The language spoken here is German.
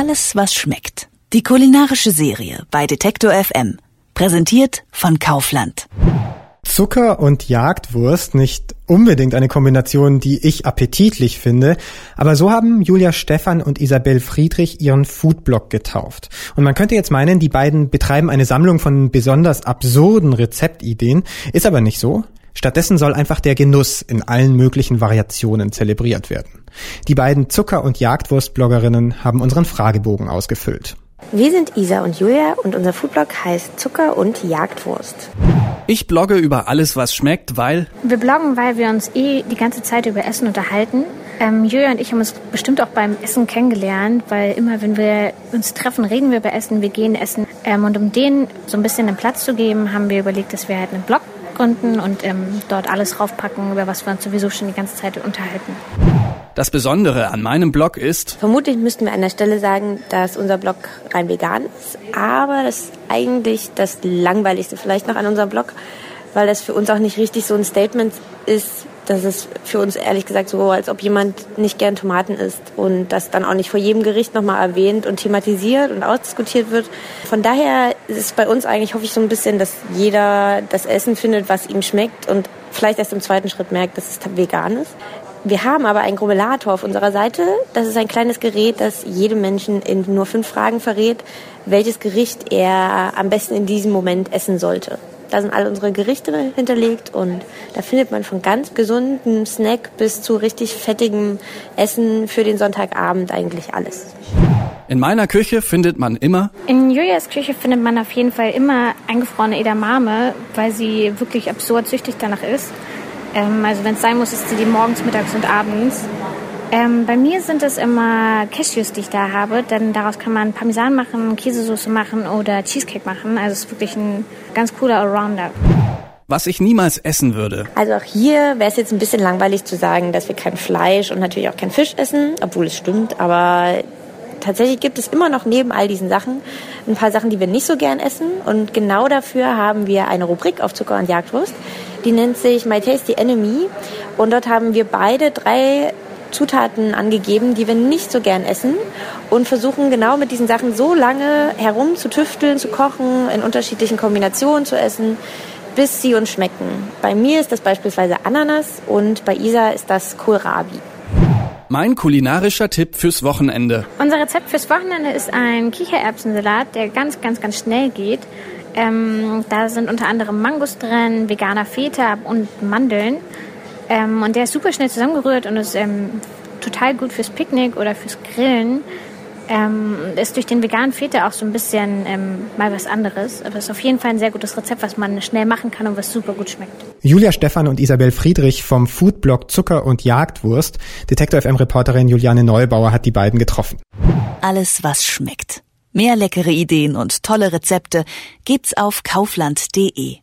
Alles, was schmeckt. Die kulinarische Serie bei Detektor FM. Präsentiert von Kaufland. Zucker und Jagdwurst nicht unbedingt eine Kombination, die ich appetitlich finde, aber so haben Julia Stephan und Isabel Friedrich ihren Foodblog getauft. Und man könnte jetzt meinen, die beiden betreiben eine Sammlung von besonders absurden Rezeptideen, ist aber nicht so. Stattdessen soll einfach der Genuss in allen möglichen Variationen zelebriert werden. Die beiden Zucker- und Jagdwurst-Bloggerinnen haben unseren Fragebogen ausgefüllt. Wir sind Isa und Julia und unser Foodblog heißt Zucker und Jagdwurst. Ich blogge über alles, was schmeckt, weil... Wir bloggen, weil wir uns eh die ganze Zeit über Essen unterhalten. Ähm, Julia und ich haben uns bestimmt auch beim Essen kennengelernt, weil immer, wenn wir uns treffen, reden wir über Essen, wir gehen essen. Ähm, und um denen so ein bisschen den Platz zu geben, haben wir überlegt, dass wir halt einen Blog gründen und ähm, dort alles raufpacken, über was wir uns sowieso schon die ganze Zeit unterhalten. Das Besondere an meinem Blog ist... Vermutlich müssten wir an der Stelle sagen, dass unser Blog rein vegan ist, aber das ist eigentlich das Langweiligste vielleicht noch an unserem Blog, weil das für uns auch nicht richtig so ein Statement ist, das ist für uns ehrlich gesagt so, als ob jemand nicht gern Tomaten isst und das dann auch nicht vor jedem Gericht nochmal erwähnt und thematisiert und ausdiskutiert wird. Von daher ist es bei uns eigentlich, hoffe ich, so ein bisschen, dass jeder das Essen findet, was ihm schmeckt und vielleicht erst im zweiten Schritt merkt, dass es vegan ist. Wir haben aber einen Grummelator auf unserer Seite. Das ist ein kleines Gerät, das jedem Menschen in nur fünf Fragen verrät, welches Gericht er am besten in diesem Moment essen sollte. Da sind alle unsere Gerichte hinterlegt und da findet man von ganz gesundem Snack bis zu richtig fettigem Essen für den Sonntagabend eigentlich alles. In meiner Küche findet man immer. In Julias Küche findet man auf jeden Fall immer eingefrorene Edamame, weil sie wirklich absurd süchtig danach ist. Ähm, also wenn es sein muss, ist sie die morgens, mittags und abends. Ähm, bei mir sind es immer Cashews, die ich da habe, denn daraus kann man Parmesan machen, Käsesoße machen oder Cheesecake machen. Also es ist wirklich ein ganz cooler Allrounder. Was ich niemals essen würde. Also auch hier wäre es jetzt ein bisschen langweilig zu sagen, dass wir kein Fleisch und natürlich auch kein Fisch essen, obwohl es stimmt, aber tatsächlich gibt es immer noch neben all diesen Sachen ein paar Sachen, die wir nicht so gern essen. Und genau dafür haben wir eine Rubrik auf Zucker und Jagdwurst. Die nennt sich My Tasty Enemy. Und dort haben wir beide drei Zutaten angegeben, die wir nicht so gern essen und versuchen genau mit diesen Sachen so lange herum zu tüfteln, zu kochen, in unterschiedlichen Kombinationen zu essen, bis sie uns schmecken. Bei mir ist das beispielsweise Ananas und bei Isa ist das Kohlrabi. Mein kulinarischer Tipp fürs Wochenende. Unser Rezept fürs Wochenende ist ein Kichererbsensalat, der ganz, ganz, ganz schnell geht. Ähm, da sind unter anderem Mangos drin, veganer Feta und Mandeln. Ähm, und der ist super schnell zusammengerührt und ist ähm, total gut fürs Picknick oder fürs Grillen. Ähm, ist durch den veganen Feta auch so ein bisschen ähm, mal was anderes. Aber es ist auf jeden Fall ein sehr gutes Rezept, was man schnell machen kann und was super gut schmeckt. Julia Stephan und Isabel Friedrich vom Foodblog Zucker und Jagdwurst. Detektor FM Reporterin Juliane Neubauer hat die beiden getroffen. Alles, was schmeckt. Mehr leckere Ideen und tolle Rezepte gibt's auf kaufland.de.